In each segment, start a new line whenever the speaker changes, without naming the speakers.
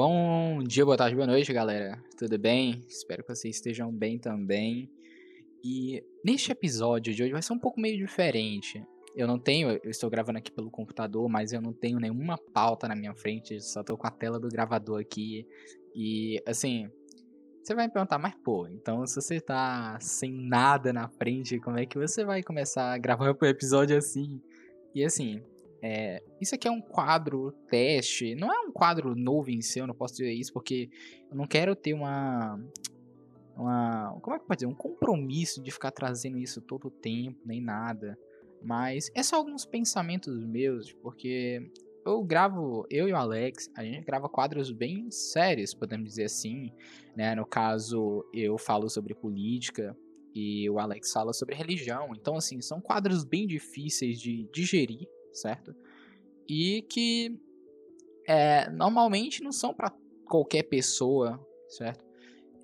Bom dia, boa tarde, boa noite, galera. Tudo bem? Espero que vocês estejam bem também. E neste episódio de hoje vai ser um pouco meio diferente. Eu não tenho, eu estou gravando aqui pelo computador, mas eu não tenho nenhuma pauta na minha frente, só estou com a tela do gravador aqui. E assim, você vai me perguntar, mas pô, então se você tá sem nada na frente, como é que você vai começar a gravar um episódio assim? E assim, é, isso aqui é um quadro teste, não é um quadro novo em si, eu não posso dizer isso porque eu não quero ter uma. uma como é que pode dizer? Um compromisso de ficar trazendo isso todo o tempo, nem nada. Mas é só alguns pensamentos meus, porque eu gravo, eu e o Alex, a gente grava quadros bem sérios, podemos dizer assim. Né? No caso, eu falo sobre política e o Alex fala sobre religião. Então, assim, são quadros bem difíceis de digerir certo? E que é, normalmente não são para qualquer pessoa, certo?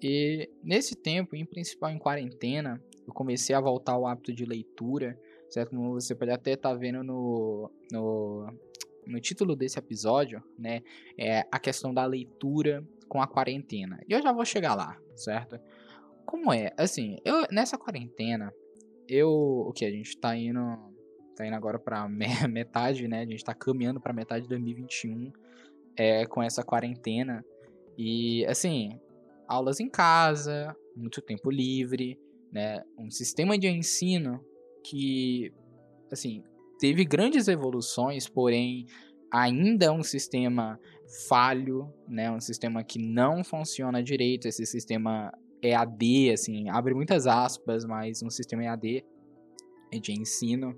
E nesse tempo, em principal em quarentena, eu comecei a voltar ao hábito de leitura, certo? Como você pode até estar tá vendo no, no, no título desse episódio, né? É a questão da leitura com a quarentena. E eu já vou chegar lá, certo? Como é? Assim, eu nessa quarentena, eu o que a gente tá indo tá indo agora para metade, né? A gente tá caminhando para metade de 2021 é, com essa quarentena. E, assim, aulas em casa, muito tempo livre, né? Um sistema de ensino que, assim, teve grandes evoluções, porém ainda é um sistema falho, né? Um sistema que não funciona direito. Esse sistema EAD, assim, abre muitas aspas, mas um sistema EAD de ensino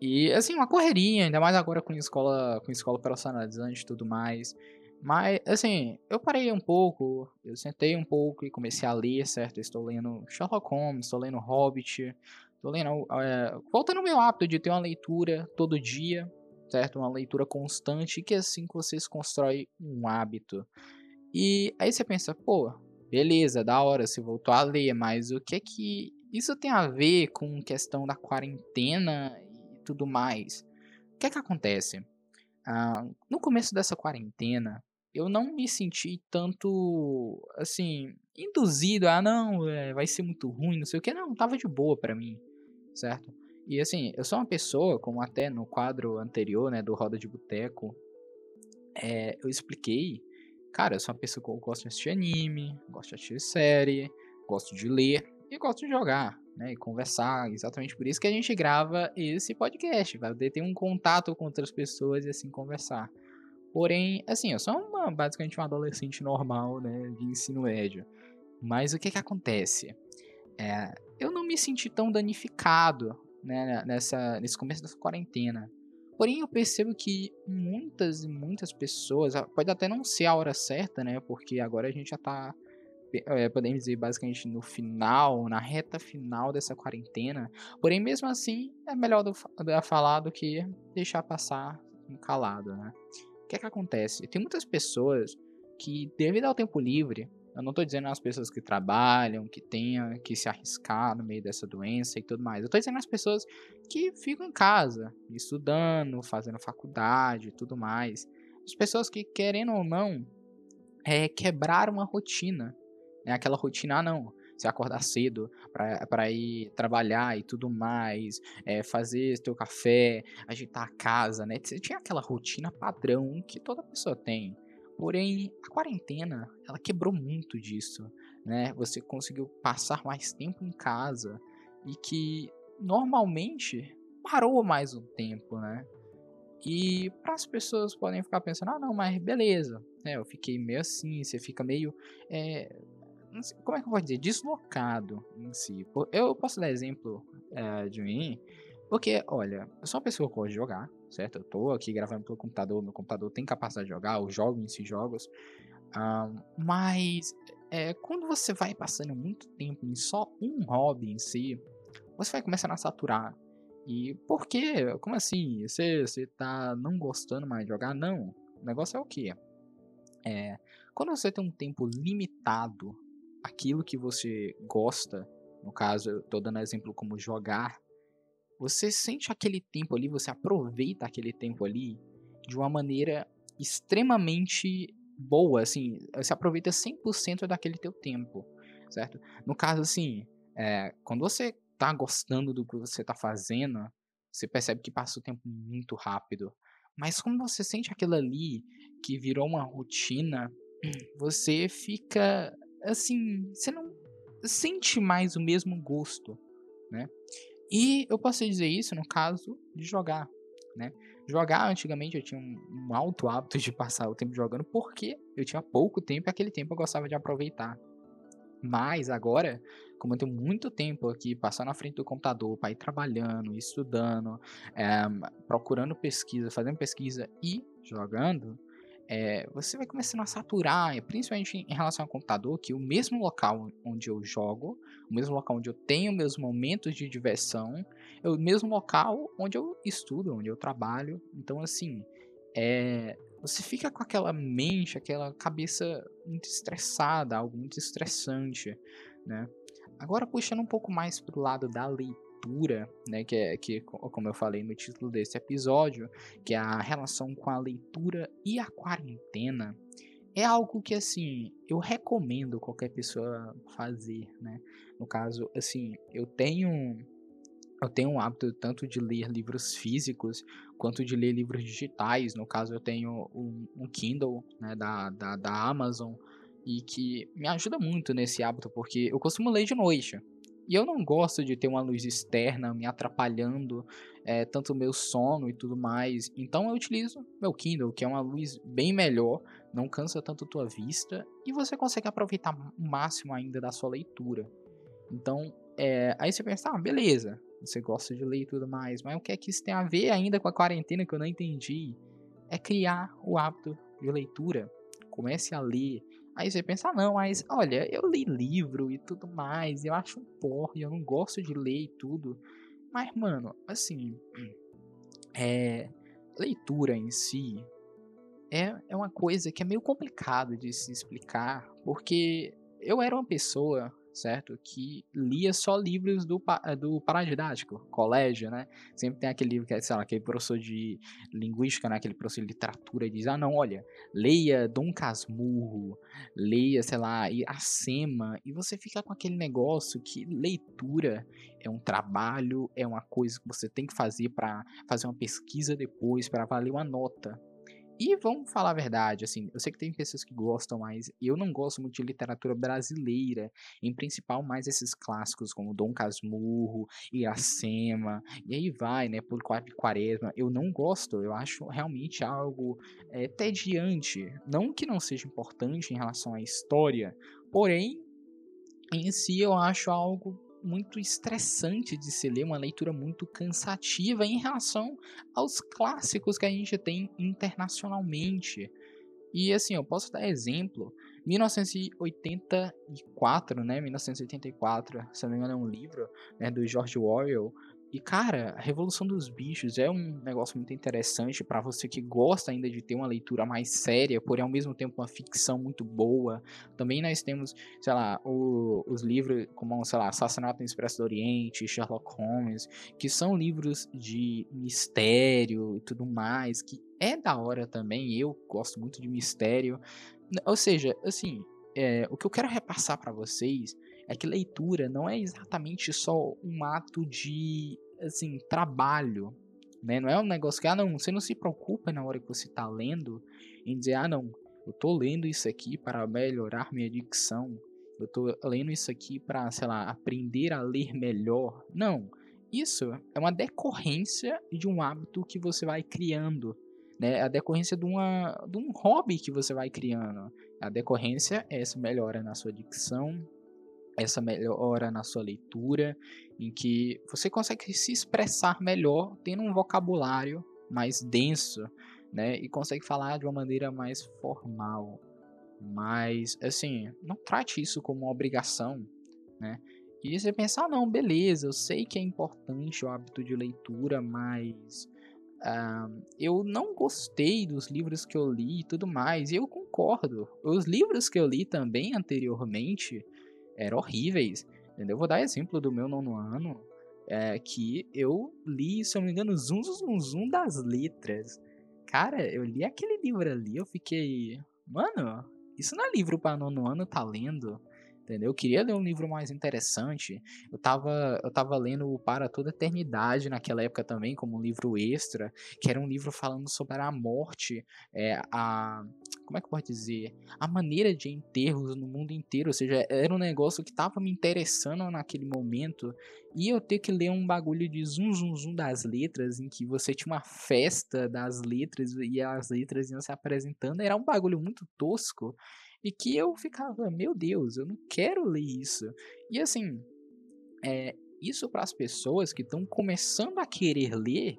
e, assim, uma correria, ainda mais agora com escola, com escola personalizante e tudo mais. Mas, assim, eu parei um pouco, eu sentei um pouco e comecei a ler, certo? Estou lendo Sherlock Holmes, estou lendo Hobbit, estou lendo... É, voltando ao meu hábito de ter uma leitura todo dia, certo? Uma leitura constante, que é assim que vocês constroem um hábito. E aí você pensa, pô, beleza, da hora, você voltou a ler, mas o que é que isso tem a ver com questão da quarentena tudo mais. O que é que acontece? Ah, no começo dessa quarentena, eu não me senti tanto, assim, induzido a, ah, não, é, vai ser muito ruim, não sei o que. Não, tava de boa para mim, certo? E assim, eu sou uma pessoa, como até no quadro anterior, né, do Roda de Boteco, é, eu expliquei, cara, eu sou uma pessoa que gosta de assistir anime, gosto de assistir série, gosto de ler e gosto de jogar né, e conversar. Exatamente por isso que a gente grava esse podcast, para poder ter um contato com outras pessoas e assim conversar. Porém, assim, eu sou uma, basicamente um adolescente normal, né, de ensino médio. Mas o que que acontece? É, eu não me senti tão danificado, né, nessa, nesse começo dessa quarentena. Porém, eu percebo que muitas e muitas pessoas, pode até não ser a hora certa, né, porque agora a gente já tá é, podemos dizer basicamente no final, na reta final dessa quarentena. Porém, mesmo assim, é melhor do, do falar do que deixar passar calado, né? O que é que acontece? Tem muitas pessoas que, devido ao tempo livre, eu não estou dizendo as pessoas que trabalham, que tenham que se arriscar no meio dessa doença e tudo mais. Eu estou dizendo as pessoas que ficam em casa, estudando, fazendo faculdade e tudo mais. As pessoas que, querendo ou não, é, quebrar uma rotina. É aquela rotina, ah, não. Você acordar cedo para ir trabalhar e tudo mais, é, fazer teu café, agitar a casa, né? Você tinha aquela rotina padrão que toda pessoa tem. Porém, a quarentena, ela quebrou muito disso, né? Você conseguiu passar mais tempo em casa e que normalmente parou mais um tempo, né? E para as pessoas podem ficar pensando, ah, não, mas beleza, né? Eu fiquei meio assim, você fica meio é, como é que eu vou dizer, deslocado em si. Eu posso dar exemplo é, de mim, porque, olha, eu sou uma pessoa que gosta de jogar, certo? Eu tô aqui gravando pelo computador, meu computador tem capacidade de jogar, eu jogo em si jogos, um, mas é, quando você vai passando muito tempo em só um hobby em si, você vai começando a saturar. E por quê? Como assim? Você, você tá não gostando mais de jogar? Não. O negócio é o quê? É, quando você tem um tempo limitado aquilo que você gosta, no caso, eu tô dando exemplo como jogar, você sente aquele tempo ali, você aproveita aquele tempo ali de uma maneira extremamente boa, assim, você aproveita 100% daquele teu tempo, certo? No caso, assim, é, quando você tá gostando do que você tá fazendo, você percebe que passa o tempo muito rápido. Mas quando você sente aquilo ali que virou uma rotina, você fica assim, você não sente mais o mesmo gosto, né? E eu posso dizer isso no caso de jogar, né? Jogar antigamente eu tinha um, um alto hábito de passar o tempo jogando porque eu tinha pouco tempo e aquele tempo eu gostava de aproveitar. Mas agora, como eu tenho muito tempo aqui passando na frente do computador para ir trabalhando, estudando, é, procurando pesquisa, fazendo pesquisa e jogando, é, você vai começando a saturar, principalmente em relação ao computador, que o mesmo local onde eu jogo, o mesmo local onde eu tenho meus momentos de diversão, é o mesmo local onde eu estudo, onde eu trabalho. Então, assim, é, você fica com aquela mente, aquela cabeça muito estressada, algo muito estressante, né? Agora, puxando um pouco mais pro lado da leitura, né, que é que como eu falei no título desse episódio, que é a relação com a leitura e a quarentena, é algo que assim, eu recomendo qualquer pessoa fazer, né? No caso, assim, eu tenho eu tenho um hábito tanto de ler livros físicos quanto de ler livros digitais. No caso, eu tenho um, um Kindle né, da, da, da Amazon e que me ajuda muito nesse hábito, porque eu costumo ler de noite. E eu não gosto de ter uma luz externa me atrapalhando é, tanto o meu sono e tudo mais. Então eu utilizo meu Kindle, que é uma luz bem melhor, não cansa tanto tua vista e você consegue aproveitar o máximo ainda da sua leitura. Então, é, aí você pensa, ah, beleza, você gosta de ler e tudo mais, mas o que é que isso tem a ver ainda com a quarentena que eu não entendi? É criar o hábito de leitura. Comece a ler. Aí você pensa, ah, não, mas olha, eu li livro e tudo mais, eu acho um porra, eu não gosto de ler e tudo. Mas, mano, assim, é, leitura em si é, é uma coisa que é meio complicado de se explicar, porque eu era uma pessoa certo? Que lia só livros do, eh, do paradidático, colégio, né? Sempre tem aquele livro que é, sei lá, aquele professor de linguística, né? Aquele professor de literatura diz, ah, não, olha, leia Dom Casmurro, leia, sei lá, Iracema, e você fica com aquele negócio que leitura é um trabalho, é uma coisa que você tem que fazer para fazer uma pesquisa depois, para valer uma nota, e vamos falar a verdade, assim, eu sei que tem pessoas que gostam, mas eu não gosto muito de literatura brasileira, em principal mais esses clássicos como Dom Casmurro, Iracema, e aí vai, né, por Quaresma. Eu não gosto, eu acho realmente algo é, tediante. Não que não seja importante em relação à história, porém, em si eu acho algo muito estressante de se ler, uma leitura muito cansativa em relação aos clássicos que a gente tem internacionalmente. E assim, eu posso dar exemplo, 1984, né, 1984, se não me engano é um livro, né, do George Orwell, e cara, a Revolução dos Bichos é um negócio muito interessante para você que gosta ainda de ter uma leitura mais séria, porém ao mesmo tempo uma ficção muito boa. Também nós temos, sei lá, o, os livros como, sei lá, Assassinato no Expresso do Oriente, Sherlock Holmes, que são livros de mistério e tudo mais, que é da hora também. Eu gosto muito de mistério. Ou seja, assim, é, o que eu quero repassar para vocês é que leitura não é exatamente só um ato de assim, trabalho, né? Não é um negócio que, ah, não, você não se preocupa na hora que você está lendo em dizer, ah, não, eu tô lendo isso aqui para melhorar minha dicção, eu tô lendo isso aqui para, sei lá, aprender a ler melhor. Não, isso é uma decorrência de um hábito que você vai criando, né? A decorrência de, uma, de um hobby que você vai criando. A decorrência é essa melhora na sua dicção, essa melhora na sua leitura, em que você consegue se expressar melhor, tendo um vocabulário mais denso, né? E consegue falar de uma maneira mais formal. Mas, assim, não trate isso como uma obrigação, né? E você pensar, ah, não, beleza, eu sei que é importante o hábito de leitura, mas uh, eu não gostei dos livros que eu li e tudo mais. E eu concordo. Os livros que eu li também anteriormente, eram horríveis. Entendeu? Vou dar exemplo do meu nono ano, é, que eu li, se eu não me engano, Zum Zum Zum das Letras. Cara, eu li aquele livro ali, eu fiquei. mano, isso não é livro para nono ano tá lendo entendeu? Eu queria ler um livro mais interessante. Eu tava, eu tava lendo Para Toda Eternidade naquela época também, como um livro extra, que era um livro falando sobre a morte, é, a como é que pode dizer? A maneira de enterros no mundo inteiro, ou seja, era um negócio que tava me interessando naquele momento, e eu ter que ler um bagulho de zum zum zum das letras, em que você tinha uma festa das letras e as letras iam se apresentando, era um bagulho muito tosco. E que eu ficava, meu Deus, eu não quero ler isso. E assim, é, isso para as pessoas que estão começando a querer ler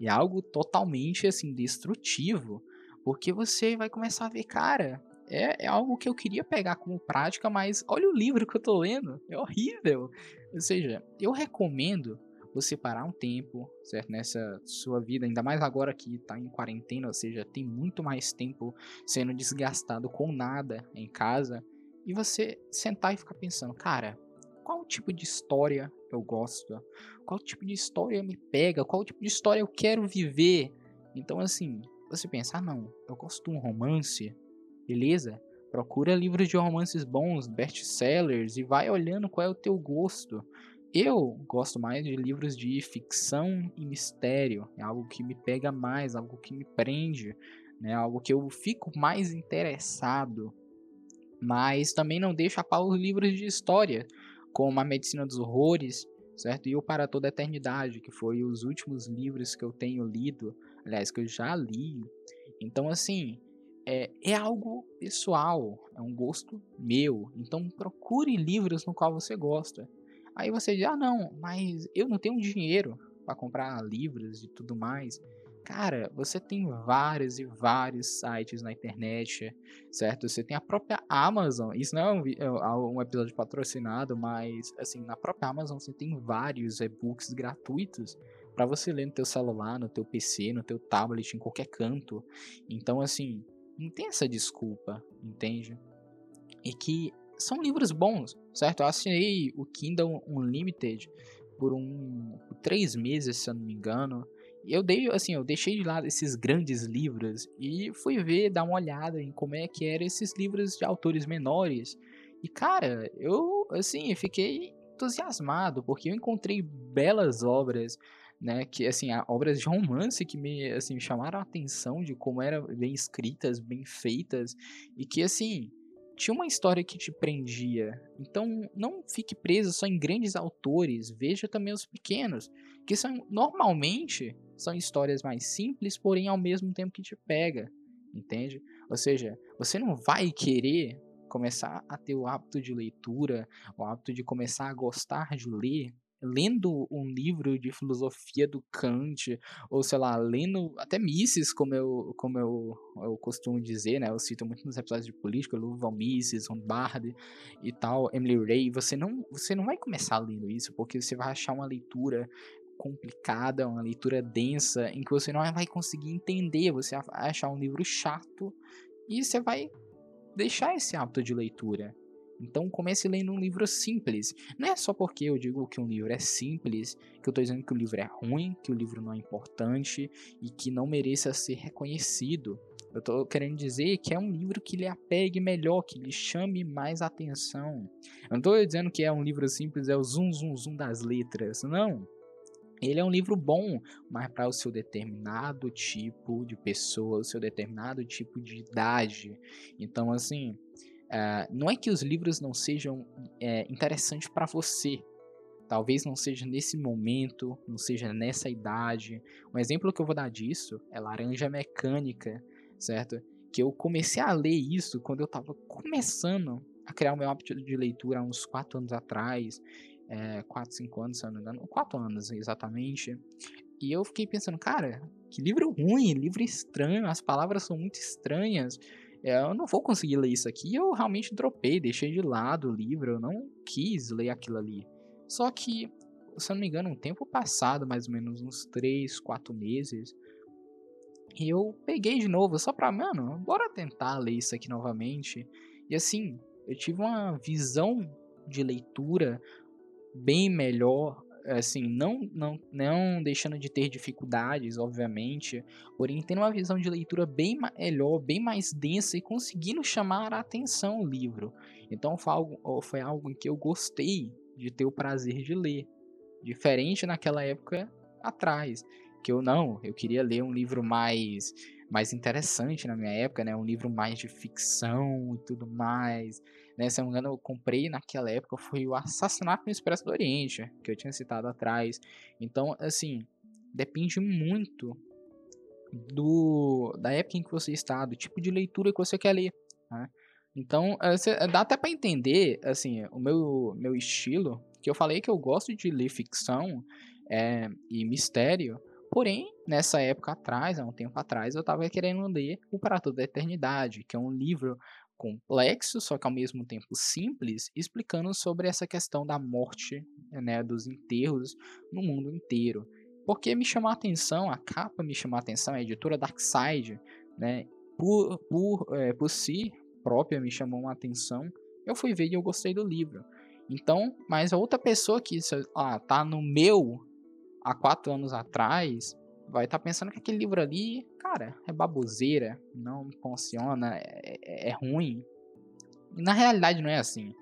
é algo totalmente assim destrutivo, porque você vai começar a ver, cara, é, é algo que eu queria pegar como prática, mas olha o livro que eu tô lendo, é horrível. Ou seja, eu recomendo você parar um tempo, certo? Nessa sua vida, ainda mais agora que está em quarentena, ou seja, tem muito mais tempo sendo desgastado com nada em casa, e você sentar e ficar pensando, cara, qual tipo de história eu gosto? Qual tipo de história me pega? Qual tipo de história eu quero viver? Então, assim, você pensa, ah, não, eu gosto de um romance, beleza? Procura livros de romances bons, best-sellers e vai olhando qual é o teu gosto. Eu gosto mais de livros de ficção e mistério, é algo que me pega mais, algo que me prende, né? algo que eu fico mais interessado. Mas também não deixo a pau os livros de história, como A Medicina dos Horrores, certo? E o Para Toda a Eternidade, que foi os últimos livros que eu tenho lido, aliás, que eu já li. Então, assim, é, é algo pessoal, é um gosto meu. Então, procure livros no qual você gosta. Aí você diz, ah não, mas eu não tenho dinheiro para comprar livros e tudo mais. Cara, você tem vários e vários sites na internet, certo? Você tem a própria Amazon. Isso não é um, é um episódio patrocinado, mas assim, na própria Amazon você tem vários e-books gratuitos para você ler no teu celular, no teu PC, no teu tablet, em qualquer canto. Então, assim, não tem essa desculpa, entende? E que são livros bons, certo? Eu assinei o Kindle Unlimited por um três meses, se eu não me engano. Eu dei, assim, eu deixei de lado esses grandes livros e fui ver, dar uma olhada em como é que eram esses livros de autores menores. E cara, eu assim, fiquei entusiasmado porque eu encontrei belas obras né, que assim, obras de romance que me assim chamaram a atenção de como eram bem escritas, bem feitas e que assim, tinha uma história que te prendia. Então não fique preso só em grandes autores, veja também os pequenos, que são normalmente são histórias mais simples, porém ao mesmo tempo que te pega, entende? Ou seja, você não vai querer começar a ter o hábito de leitura, o hábito de começar a gostar de ler lendo um livro de filosofia do Kant, ou sei lá, lendo até Mises, como eu, como eu, eu costumo dizer, né? Eu cito muito nos episódios de política, Luval Mises, Rombard e tal, Emily Ray, você não, você não vai começar lendo isso, porque você vai achar uma leitura complicada, uma leitura densa, em que você não vai conseguir entender, você vai achar um livro chato e você vai deixar esse hábito de leitura. Então comece lendo um livro simples. Não é só porque eu digo que um livro é simples, que eu estou dizendo que o livro é ruim, que o livro não é importante e que não mereça ser reconhecido. Eu estou querendo dizer que é um livro que lhe apegue melhor, que lhe chame mais atenção. Eu não estou dizendo que é um livro simples, é o zum zum zum das letras. Não. Ele é um livro bom, mas para o seu determinado tipo de pessoa, o seu determinado tipo de idade. Então, assim, Uh, não é que os livros não sejam é, interessantes para você. Talvez não seja nesse momento, não seja nessa idade. Um exemplo que eu vou dar disso é Laranja Mecânica, certo? Que eu comecei a ler isso quando eu estava começando a criar o meu hábito de leitura há uns 4 anos atrás. 4, é, 5 anos, se eu não me engano. 4 anos, exatamente. E eu fiquei pensando, cara, que livro ruim, livro estranho, as palavras são muito estranhas. É, eu não vou conseguir ler isso aqui. Eu realmente dropei, deixei de lado o livro, eu não quis ler aquilo ali. Só que, se eu não me engano, um tempo passado, mais ou menos uns 3, 4 meses, eu peguei de novo, só pra, mano, bora tentar ler isso aqui novamente. E assim, eu tive uma visão de leitura bem melhor assim, não, não, não deixando de ter dificuldades, obviamente, porém tendo uma visão de leitura bem melhor, bem mais densa e conseguindo chamar a atenção o livro. Então foi algo, foi algo que eu gostei de ter o prazer de ler, diferente naquela época atrás, que eu não, eu queria ler um livro mais mais interessante na minha época, né, um livro mais de ficção e tudo mais. Né, se eu não me engano, eu comprei naquela época foi o Assassinato no Expresso do Oriente, que eu tinha citado atrás. Então, assim, depende muito do da época em que você está, do tipo de leitura que você quer ler. Né? Então, dá até para entender, assim, o meu, meu estilo, que eu falei que eu gosto de ler ficção é, e mistério, Porém, nessa época atrás, há um tempo atrás, eu estava querendo ler O Para Toda a Eternidade, que é um livro complexo, só que ao mesmo tempo simples, explicando sobre essa questão da morte, né, dos enterros no mundo inteiro. Porque me chamou a atenção, a capa me chamou a atenção, a editora Darkside, né, por, por, é, por si própria me chamou uma atenção, eu fui ver e eu gostei do livro. Então, mas a outra pessoa que ah, tá no meu há quatro anos atrás, vai estar tá pensando que aquele livro ali, cara, é baboseira, não funciona, é, é, é ruim. E na realidade não é assim.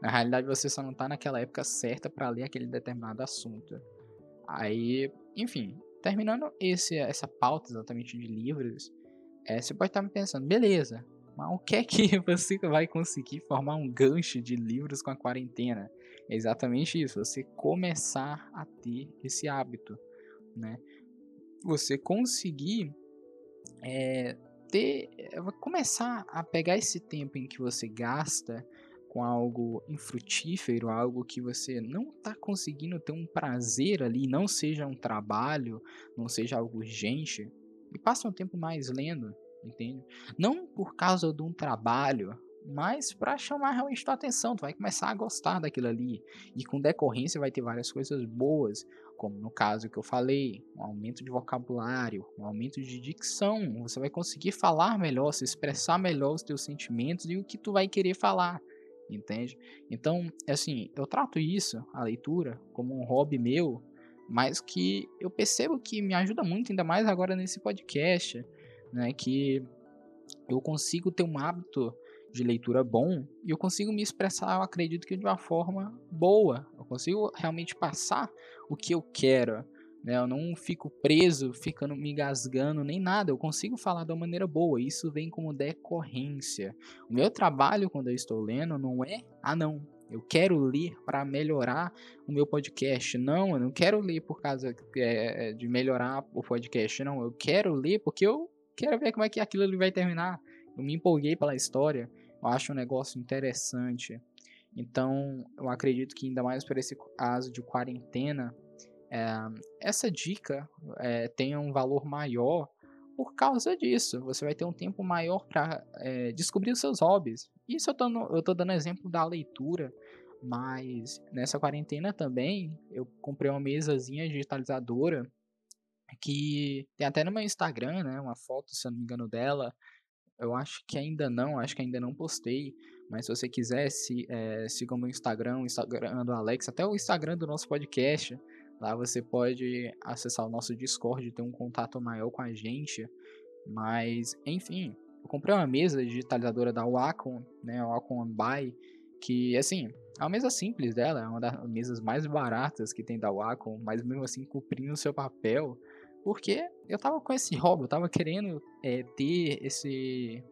Na realidade você só não está naquela época certa para ler aquele determinado assunto. Aí, enfim, terminando esse, essa pauta exatamente de livros, é, você pode estar tá me pensando, beleza, mas o que é que você vai conseguir formar um gancho de livros com a quarentena? É exatamente isso, você começar a ter esse hábito, né? Você conseguir é, ter, é, começar a pegar esse tempo em que você gasta com algo infrutífero, algo que você não está conseguindo ter um prazer ali, não seja um trabalho, não seja algo urgente, e passa um tempo mais lendo, entende? Não por causa de um trabalho, mas para chamar realmente tua atenção, tu vai começar a gostar daquilo ali. E com decorrência vai ter várias coisas boas, como no caso que eu falei, um aumento de vocabulário, um aumento de dicção, você vai conseguir falar melhor, se expressar melhor os teus sentimentos e o que tu vai querer falar, entende? Então, assim, eu trato isso, a leitura, como um hobby meu, mas que eu percebo que me ajuda muito, ainda mais agora nesse podcast, né, que eu consigo ter um hábito de leitura bom e eu consigo me expressar, eu acredito que de uma forma boa. Eu consigo realmente passar o que eu quero. Né? Eu não fico preso, ficando me engasgando, nem nada. Eu consigo falar uma maneira boa. Isso vem como decorrência. O meu trabalho quando eu estou lendo não é, ah não, eu quero ler para melhorar o meu podcast. Não, eu não quero ler por causa é, de melhorar o podcast. Não, eu quero ler porque eu quero ver como é que aquilo vai terminar. Eu me empolguei pela história. Eu acho um negócio interessante. Então, eu acredito que ainda mais por esse caso de quarentena, é, essa dica é, tenha um valor maior por causa disso. Você vai ter um tempo maior para é, descobrir os seus hobbies. Isso eu no, eu tô dando exemplo da leitura, mas nessa quarentena também eu comprei uma mesazinha digitalizadora que tem até no meu Instagram, né, uma foto, se eu não me engano, dela, eu acho que ainda não, acho que ainda não postei. Mas se você quiser, se, é, meu Instagram, o Instagram do Alex, até o Instagram do nosso podcast. Lá você pode acessar o nosso Discord e ter um contato maior com a gente. Mas, enfim, eu comprei uma mesa digitalizadora da Wacom, né, Wacom Buy, que, assim, é uma mesa simples dela, é uma das mesas mais baratas que tem da Wacom, mas mesmo assim cumprindo o seu papel. Porque eu tava com esse hobby, eu tava querendo é, ter esse,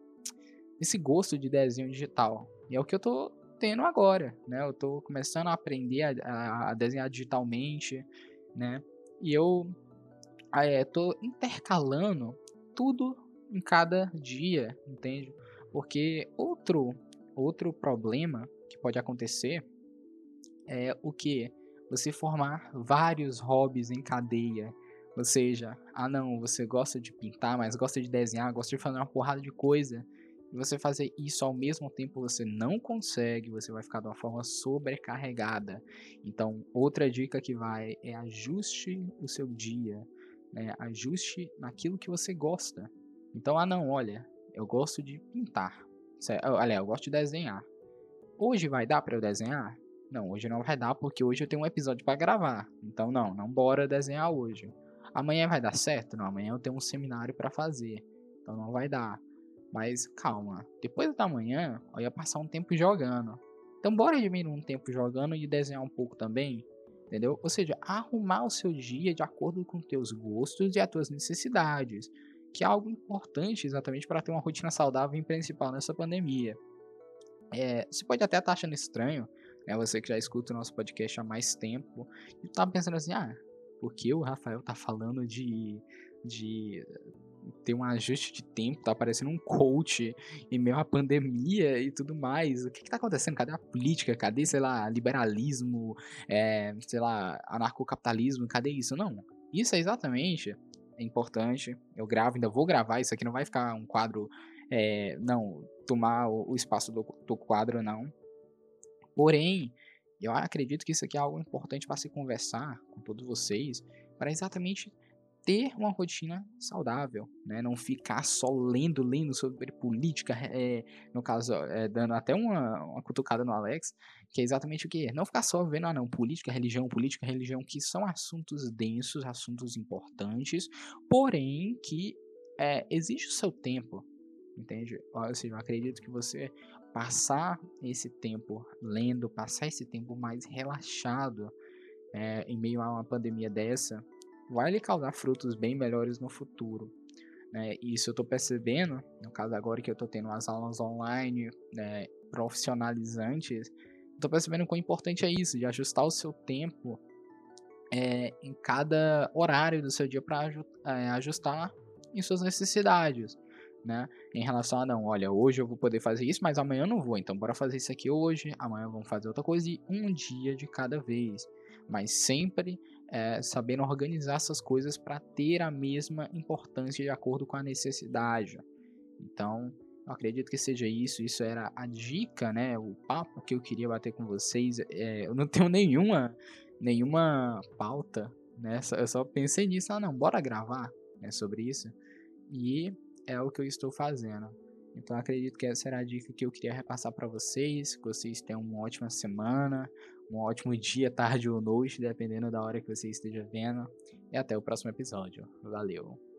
esse gosto de desenho digital. E é o que eu tô tendo agora, né? Eu tô começando a aprender a, a desenhar digitalmente, né? E eu é, tô intercalando tudo em cada dia, entende? Porque outro, outro problema que pode acontecer é o que? Você formar vários hobbies em cadeia ou seja, ah não, você gosta de pintar, mas gosta de desenhar, gosta de fazer uma porrada de coisa. Você fazer isso ao mesmo tempo você não consegue, você vai ficar de uma forma sobrecarregada. Então, outra dica que vai é ajuste o seu dia, né? Ajuste naquilo que você gosta. Então, ah não, olha, eu gosto de pintar. Olha, eu gosto de desenhar. Hoje vai dar para eu desenhar? Não, hoje não vai dar porque hoje eu tenho um episódio para gravar. Então não, não bora desenhar hoje. Amanhã vai dar certo? Não, amanhã eu tenho um seminário para fazer. Então não vai dar. Mas calma, depois da manhã eu ia passar um tempo jogando. Então bora diminuir um tempo jogando e desenhar um pouco também, entendeu? Ou seja, arrumar o seu dia de acordo com teus gostos e as tuas necessidades, que é algo importante exatamente para ter uma rotina saudável em principal nessa pandemia. É, você pode até estar tá achando estranho, né? Você que já escuta o nosso podcast há mais tempo e tá pensando assim, ah, porque o Rafael tá falando de de ter um ajuste de tempo, tá parecendo um coach em meio à pandemia e tudo mais. O que que tá acontecendo? Cadê a política? Cadê, sei lá, liberalismo, é, sei lá, anarcocapitalismo? Cadê isso? Não. Isso é exatamente é importante. Eu gravo, ainda vou gravar. Isso aqui não vai ficar um quadro, é, não, tomar o, espaço do, do quadro, não. Porém, eu acredito que isso aqui é algo importante para se conversar com todos vocês, para exatamente ter uma rotina saudável, né? Não ficar só lendo, lendo sobre política, é, no caso, é, dando até uma, uma cutucada no Alex, que é exatamente o que? Não ficar só vendo, ah não, política, religião, política, religião, que são assuntos densos, assuntos importantes, porém que é, exige o seu tempo, entende? Ou seja, eu acredito que você passar esse tempo lendo, passar esse tempo mais relaxado é, em meio a uma pandemia dessa, vai lhe causar frutos bem melhores no futuro. Né? Isso eu estou percebendo, no caso agora que eu estou tendo as aulas online né, profissionalizantes, estou percebendo quão importante é isso, de ajustar o seu tempo é, em cada horário do seu dia para é, ajustar em suas necessidades. Né? Em relação a não, olha, hoje eu vou poder fazer isso, mas amanhã eu não vou, então bora fazer isso aqui hoje, amanhã vamos fazer outra coisa e um dia de cada vez, mas sempre é, sabendo organizar essas coisas para ter a mesma importância de acordo com a necessidade. Então, eu acredito que seja isso. Isso era a dica, né? O papo que eu queria bater com vocês. É, eu não tenho nenhuma, nenhuma pauta, né? Eu só pensei nisso. Ah, não, bora gravar né, sobre isso. E é o que eu estou fazendo. Então acredito que essa era a dica que eu queria repassar para vocês. Que vocês tenham uma ótima semana, um ótimo dia, tarde ou noite, dependendo da hora que você esteja vendo. E até o próximo episódio. Valeu!